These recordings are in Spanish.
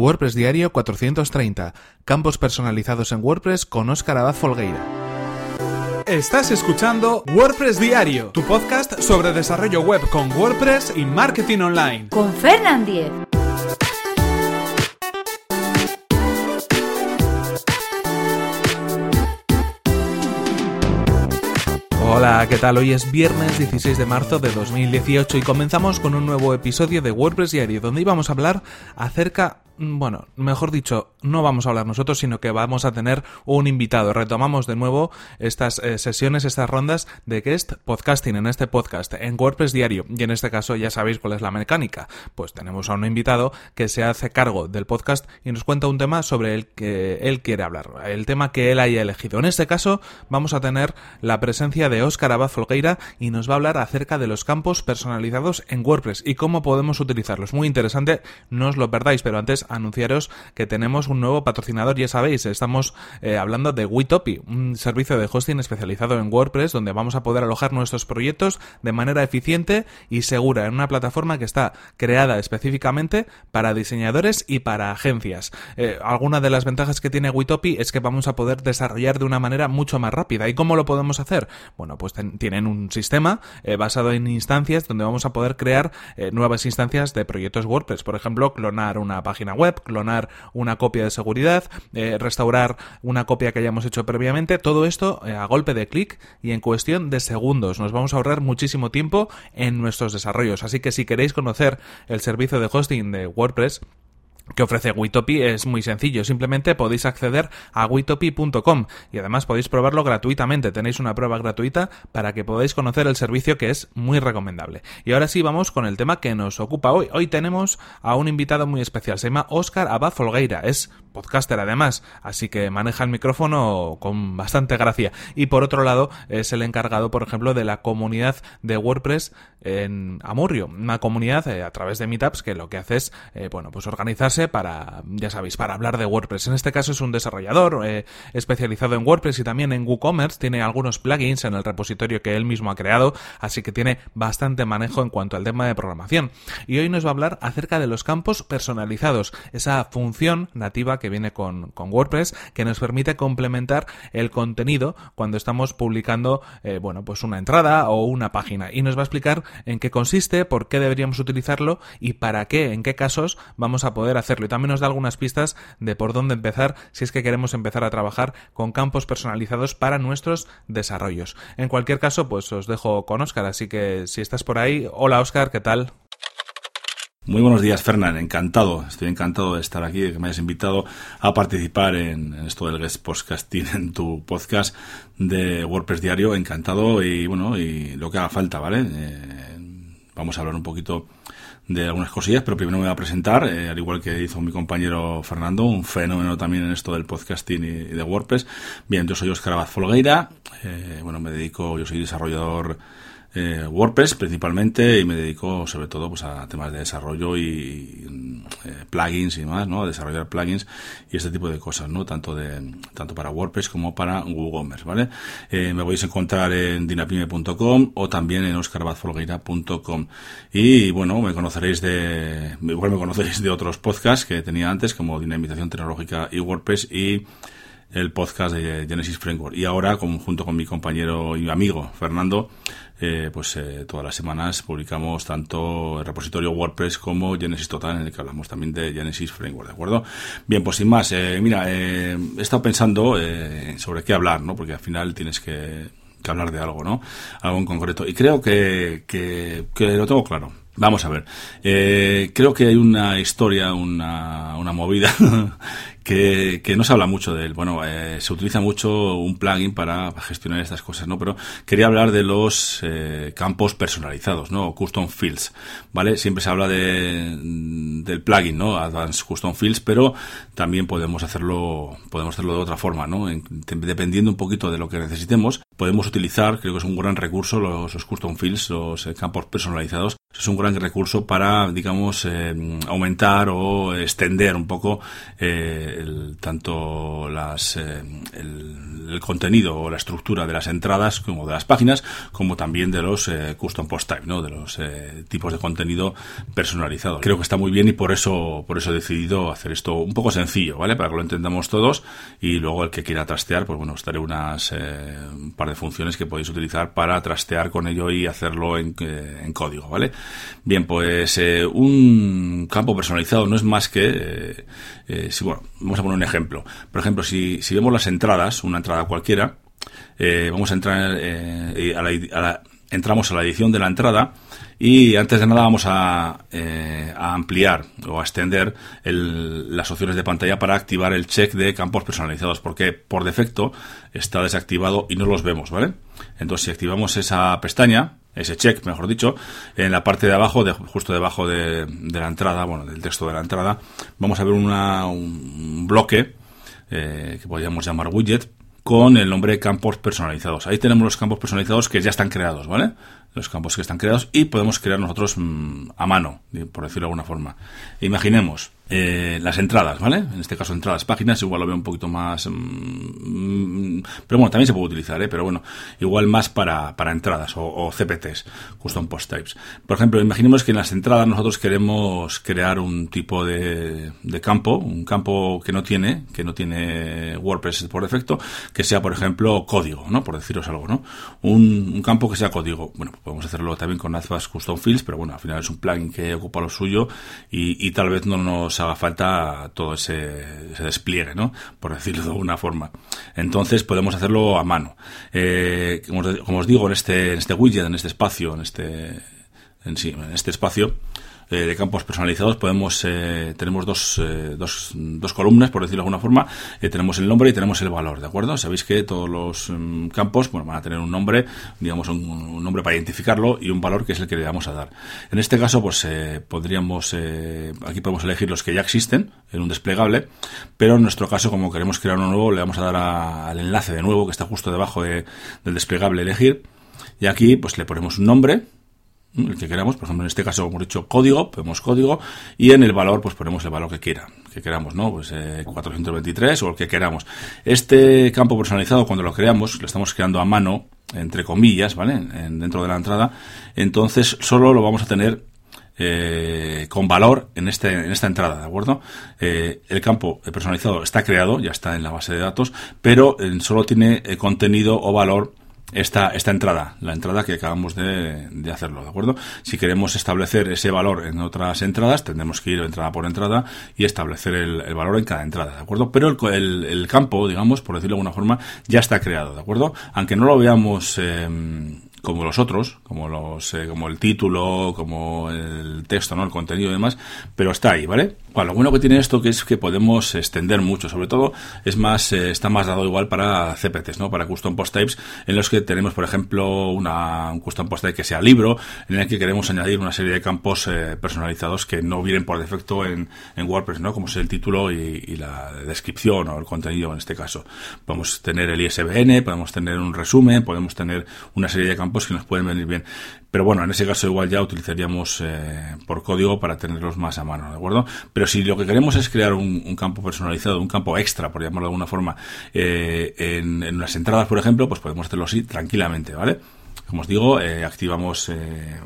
WordPress Diario 430. Campos personalizados en WordPress con Óscar Abad Folgueira. Estás escuchando WordPress Diario, tu podcast sobre desarrollo web con WordPress y marketing online. Con Fernand Diez. Hola, ¿qué tal? Hoy es viernes 16 de marzo de 2018 y comenzamos con un nuevo episodio de WordPress Diario donde íbamos a hablar acerca bueno, mejor dicho, no vamos a hablar nosotros, sino que vamos a tener un invitado. Retomamos de nuevo estas eh, sesiones, estas rondas de guest podcasting en este podcast, en WordPress diario. Y en este caso ya sabéis cuál es la mecánica. Pues tenemos a un invitado que se hace cargo del podcast y nos cuenta un tema sobre el que él quiere hablar, el tema que él haya elegido. En este caso vamos a tener la presencia de Óscar Abad Folgueira y nos va a hablar acerca de los campos personalizados en WordPress y cómo podemos utilizarlos. Muy interesante, no os lo perdáis, pero antes anunciaros que tenemos un nuevo patrocinador, ya sabéis, estamos eh, hablando de Witopi, un servicio de hosting especializado en WordPress donde vamos a poder alojar nuestros proyectos de manera eficiente y segura en una plataforma que está creada específicamente para diseñadores y para agencias. Eh, alguna de las ventajas que tiene Witopi es que vamos a poder desarrollar de una manera mucho más rápida. ¿Y cómo lo podemos hacer? Bueno, pues tienen un sistema eh, basado en instancias donde vamos a poder crear nuevas instancias de proyectos WordPress. Por ejemplo, clonar una página web, clonar una copia de seguridad, eh, restaurar una copia que hayamos hecho previamente, todo esto eh, a golpe de clic y en cuestión de segundos. Nos vamos a ahorrar muchísimo tiempo en nuestros desarrollos. Así que si queréis conocer el servicio de hosting de WordPress, que ofrece Witopi es muy sencillo, simplemente podéis acceder a witopi.com y además podéis probarlo gratuitamente, tenéis una prueba gratuita para que podáis conocer el servicio que es muy recomendable. Y ahora sí vamos con el tema que nos ocupa hoy. Hoy tenemos a un invitado muy especial, se llama Óscar Abad es podcaster además, así que maneja el micrófono con bastante gracia. Y por otro lado, es el encargado, por ejemplo, de la comunidad de WordPress en Amurrio, una comunidad eh, a través de Meetups que lo que hace es, eh, bueno, pues organizarse para, ya sabéis, para hablar de WordPress. En este caso es un desarrollador eh, especializado en WordPress y también en WooCommerce, tiene algunos plugins en el repositorio que él mismo ha creado, así que tiene bastante manejo en cuanto al tema de programación. Y hoy nos va a hablar acerca de los campos personalizados, esa función nativa que viene con, WordPress que nos permite complementar el contenido cuando estamos publicando, bueno, pues una entrada o una página. Y nos va a explicar en qué consiste, por qué deberíamos utilizarlo y para qué, en qué casos vamos a poder hacerlo. Y también nos da algunas pistas de por dónde empezar si es que queremos empezar a trabajar con campos personalizados para nuestros desarrollos. En cualquier caso, pues os dejo con Oscar, así que si estás por ahí, hola Oscar, ¿qué tal? Muy buenos días, Fernán. Encantado, estoy encantado de estar aquí, de que me hayas invitado a participar en, esto del guest podcasting en tu podcast de WordPress Diario. Encantado y bueno, y lo que haga falta, ¿vale? Eh, vamos a hablar un poquito de algunas cosillas, pero primero me voy a presentar, eh, al igual que hizo mi compañero Fernando, un fenómeno también en esto del podcasting y, de WordPress. Bien, yo soy Oscar Abad Folgueira, eh, bueno, me dedico, yo soy desarrollador eh, WordPress principalmente y me dedico sobre todo pues a temas de desarrollo y eh, plugins y más, ¿no? A desarrollar plugins y este tipo de cosas, ¿no? Tanto de tanto para WordPress como para WooCommerce, ¿vale? Eh, me podéis encontrar en dinapime.com o también en oscarbazfolgueira.com y bueno, me conoceréis de igual me conoceréis de otros podcasts que tenía antes como Dinamización Tecnológica y WordPress y el podcast de Genesis Framework. Y ahora, junto con mi compañero y amigo Fernando, eh, pues eh, todas las semanas publicamos tanto el repositorio WordPress como Genesis Total, en el que hablamos también de Genesis Framework, ¿de acuerdo? Bien, pues sin más, eh, mira, he estado pensando sobre qué hablar, ¿no? Porque al final tienes que, hablar de algo, ¿no? Algo en concreto. Y creo que, que lo tengo claro. Vamos a ver. creo que hay una historia, una, una movida que, que no se habla mucho de él. Bueno, eh, se utiliza mucho un plugin para gestionar estas cosas, ¿no? Pero quería hablar de los eh, campos personalizados, ¿no? Custom Fields, ¿vale? Siempre se habla de, del plugin, ¿no? Advanced Custom Fields, pero también podemos hacerlo, podemos hacerlo de otra forma, ¿no? dependiendo un poquito de lo que necesitemos, podemos utilizar, creo que es un gran recurso, los, Custom Fields, los eh, campos personalizados, es un gran recurso para, digamos, eh, aumentar o extender un poco eh, tanto las, eh, el, contenido o la estructura de las entradas como de las páginas, como también de los custom post type, ¿no? de los tipos de contenido personalizado. Creo que está muy bien y por eso, por eso he decidido hacer esto un poco sencillo, ¿vale? Para que lo entendamos todos y luego el que quiera trastear, pues bueno, os daré unas un par de funciones que podéis utilizar para trastear con ello y hacerlo en, en código, ¿vale? Bien, pues eh, un campo personalizado no es más que, eh, eh, si, bueno, vamos a poner un ejemplo. Por ejemplo, si, si vemos las entradas, una entrada cualquiera, vamos a entrar a la, entramos a la edición de la entrada y antes de nada vamos a, ampliar o a extender las opciones de pantalla para activar el check de campos personalizados, porque por defecto está desactivado y no los vemos, ¿vale? Entonces, si activamos esa pestaña, ese check, mejor dicho, en la parte de abajo, de, justo debajo de, la entrada, bueno, del texto de la entrada, vamos a ver un bloque eh, que podríamos llamar widget con el nombre campos personalizados. Ahí tenemos los campos personalizados que ya están creados, ¿vale? Los campos que están creados y podemos crear nosotros mm, a mano, por decirlo de alguna forma. Imaginemos eh, las entradas, ¿vale? En este caso entradas, páginas, igual lo veo un poquito más... Mm, pero bueno, también se puede utilizar, ¿eh? Pero bueno, igual más para, para entradas o, CPTs, Custom Post Types. Por ejemplo, imaginemos que en las entradas nosotros queremos crear un tipo de, de campo, un campo que no tiene, que no tiene WordPress por defecto, que sea, por ejemplo, código, ¿no? Por deciros algo, ¿no? Un, campo que sea código. Bueno, podemos hacerlo también con Advanced Custom Fields, pero bueno, al final es un plugin que ocupa lo suyo y, y tal vez no nos haga falta todo ese, despliegue, ¿no? Por decirlo de alguna forma. Entonces podemos hacerlo a mano. Eh, como, os digo, en este, en este widget, en este espacio, en este, en, sí, en este espacio, eh, de campos personalizados podemos eh, tenemos dos, eh, dos, dos, columnas por decirlo de alguna forma. Tenemos el nombre y tenemos el valor de acuerdo sabéis que todos los mm, campos bueno, van a tener un nombre digamos un, nombre para identificarlo y un valor que es el que le vamos a dar. En este caso pues podríamos aquí podemos elegir los que ya existen en un desplegable pero en nuestro caso como queremos crear uno nuevo le vamos a dar al enlace de nuevo que está justo debajo de, del desplegable elegir. Y aquí pues le ponemos un nombre el que queramos, por ejemplo en este caso hemos dicho código, ponemos código y en el valor pues ponemos el valor que quiera, que queramos, ¿no? Pues 423 eh, o el que queramos. Este campo personalizado cuando lo creamos, lo estamos creando a mano, entre comillas, ¿vale? dentro de la entrada, entonces solo lo vamos a tener eh, con valor en, este, en esta entrada, ¿de acuerdo? Eh, el campo personalizado está creado, ya está en la base de datos, pero solo tiene contenido o valor esta, esta entrada, la entrada que acabamos de, de, hacerlo, ¿de acuerdo? Si queremos establecer ese valor en otras entradas, tendremos que ir entrada por entrada y establecer el, el valor en cada entrada, ¿de acuerdo? Pero el, el, campo, digamos, por decirlo de alguna forma, ya está creado, ¿de acuerdo? Aunque no lo veamos... Eh, como los otros, como los, eh, como el título, como el texto, ¿no? El contenido y demás, pero está ahí, ¿vale? Lo bueno que tiene esto que es que podemos extender mucho, sobre todo es más, eh, está más dado igual para CPTs, ¿no? Para custom post types, en los que tenemos, por ejemplo, una, un custom post type que sea libro, en el que queremos añadir una serie de campos eh, personalizados que no vienen por defecto en, en WordPress, ¿no? Como es el título y, y, la descripción o el contenido en este caso. Podemos tener el ISBN, podemos tener un resumen, podemos tener una serie de campos pues que nos pueden venir bien. Pero bueno, en ese caso igual ya utilizaríamos eh, por código para tenerlos más a mano, ¿de acuerdo? Pero si lo que queremos es crear un, campo personalizado, un campo extra, por llamarlo de alguna forma, eh, en, las entradas, por ejemplo, pues podemos hacerlo así tranquilamente, ¿vale? como os digo, eh, activamos eh,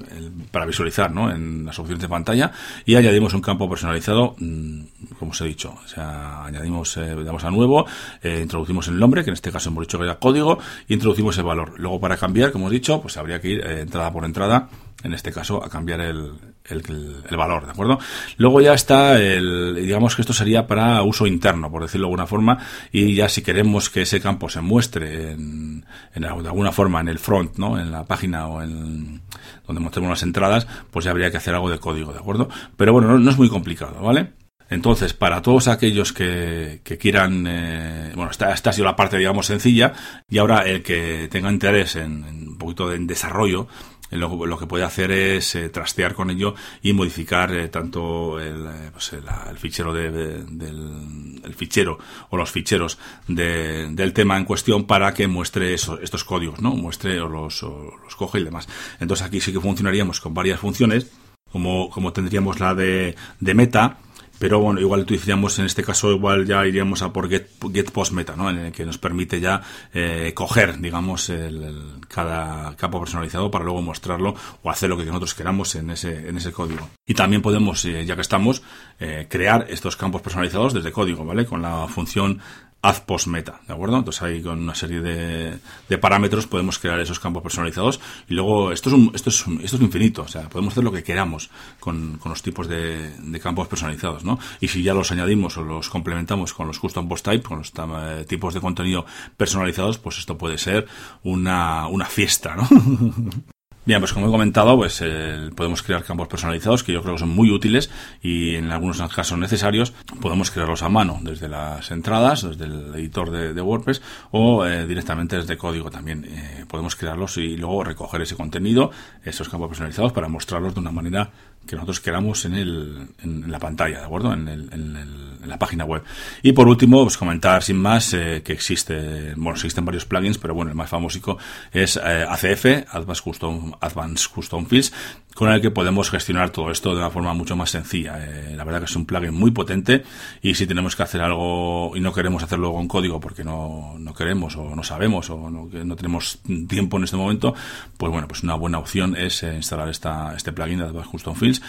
para visualizar ¿no? en las opciones de pantalla y añadimos un campo personalizado, mm, como os he dicho. O sea, añadimos, eh, damos a nuevo, introducimos el nombre, que en este caso hemos dicho que era código, y introducimos el valor. Luego, para cambiar, como os he dicho, pues habría que ir entrada por entrada en este caso, a cambiar el, el, valor, ¿de acuerdo? Luego ya está el, digamos que esto sería para uso interno, por decirlo de alguna forma, y ya si queremos que ese campo se muestre en, en, de alguna forma en el front, ¿no? En la página o en donde mostremos las entradas, pues ya habría que hacer algo de código, ¿de acuerdo? Pero bueno, no, es muy complicado, ¿vale? Entonces, para todos aquellos que, quieran, eh, bueno, esta, esta, ha sido la parte, digamos, sencilla, y ahora el que tenga interés en, en un poquito de desarrollo, lo, que puede hacer es eh, trastear con ello y modificar eh, tanto el, eh, pues, el, fichero de, del el fichero o los ficheros del tema en cuestión para que muestre estos códigos, ¿no? Muestre o los, o los coge y demás. Entonces aquí sí que funcionaríamos con varias funciones como, como tendríamos la de, de meta, pero bueno, igual utilizaríamos en este caso, igual ya iríamos a por Get, get Post Meta, ¿no? En el que nos permite ya eh, coger, digamos, el, cada campo personalizado para luego mostrarlo o hacer lo que nosotros queramos en ese, en ese código. Y también podemos, eh, ya que estamos, eh, crear estos campos personalizados desde código, ¿vale? Con la función add post meta, ¿de acuerdo? Entonces ahí con una serie de, de, parámetros podemos crear esos campos personalizados y luego esto es, un, esto es, esto es infinito, o sea, podemos hacer lo que queramos con, con los tipos de, de, campos personalizados, ¿no? Y si ya los añadimos o los complementamos con los custom post type, con los eh, tipos de contenido personalizados, pues esto puede ser una, una fiesta, ¿no? Bien, pues como he comentado, pues eh, podemos crear campos personalizados que yo creo que son muy útiles y en algunos casos necesarios podemos crearlos a mano desde las entradas, desde el editor de, WordPress o eh, directamente desde código también. Eh, podemos crearlos y luego recoger ese contenido, esos campos personalizados para mostrarlos de una manera que nosotros queramos en, el, en, la pantalla, ¿de acuerdo? En, el, en, la página web. Y por último, pues comentar sin más eh, que existe, bueno, existen varios plugins, pero bueno, el más famoso es eh, ACF, Advanced Custom, Advanced Custom Fields, con el que podemos gestionar todo esto de una forma mucho más sencilla. Eh, la verdad que es un plugin muy potente y si tenemos que hacer algo y no queremos hacerlo con código porque no, no queremos o no sabemos o no, no tenemos tiempo en este momento, pues bueno, pues una buena opción es instalar esta, este plugin de Advanced Custom Fields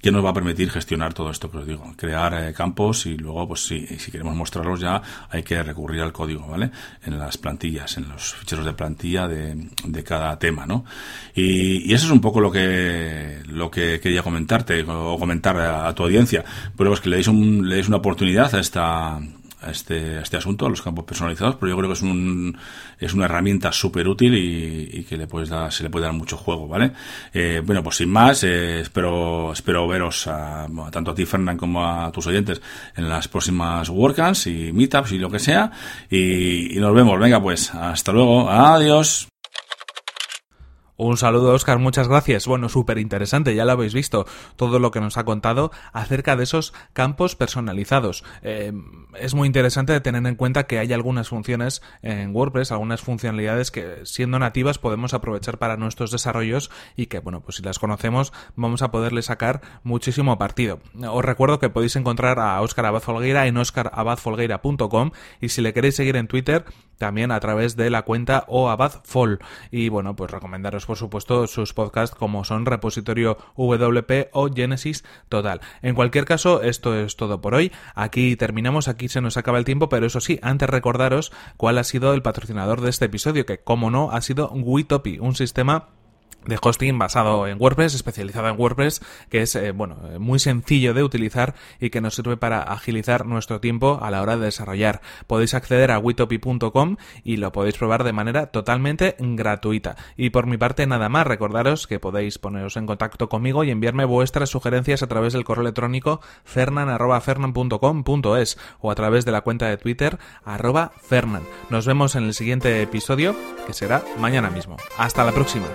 que nos va a permitir gestionar todo esto que os digo, crear eh, campos y luego, pues si, si queremos mostrarlos ya hay que recurrir al código, ¿vale? En las plantillas, en los ficheros de plantilla de, de cada tema, ¿no? Y, y, eso es un poco lo que lo que quería comentarte o comentar a, tu audiencia, pero es que le deis, un, le deis una oportunidad a esta a este, este asunto, a los campos personalizados, pero yo creo que es, un, es una herramienta súper útil y, que le puedes dar, se le puede dar mucho juego, ¿vale? Eh, bueno, pues sin más, eh, espero, espero veros a, tanto a ti, Fernán, como a tus oyentes en las próximas WordCamps y Meetups y lo que sea. y nos vemos. Venga, pues, hasta luego. Adiós. Un saludo, Oscar, muchas gracias. Bueno, súper interesante, ya lo habéis visto, todo lo que nos ha contado acerca de esos campos personalizados. Eh, es muy interesante tener en cuenta que hay algunas funciones en WordPress, algunas funcionalidades que siendo nativas podemos aprovechar para nuestros desarrollos y que, bueno, pues si las conocemos vamos a poderle sacar muchísimo partido. Os recuerdo que podéis encontrar a Oscar Abad Folgueira en oscarabadfolgueira.com y si le queréis seguir en Twitter, también a través de la cuenta oabadfol. Y bueno, pues recomendaros por supuesto sus podcasts como son Repositorio WP o Genesis Total. En cualquier caso, esto es todo por hoy. Aquí terminamos, se nos acaba el tiempo, pero eso sí, antes recordaros cuál ha sido el patrocinador de este episodio, que como no ha sido Witopi, un sistema de hosting basado en WordPress, especializado en WordPress, que es eh, bueno eh, muy sencillo de utilizar y que nos sirve para agilizar nuestro tiempo a la hora de desarrollar. Podéis acceder a witopi.com y lo podéis probar de manera totalmente gratuita. Y por mi parte nada más, recordaros que podéis poneros en contacto conmigo y enviarme vuestras sugerencias a través del correo electrónico fernan@fernan.com.es o a través de la cuenta de Twitter fernan. Nos vemos en el siguiente episodio que será mañana mismo. Hasta la próxima.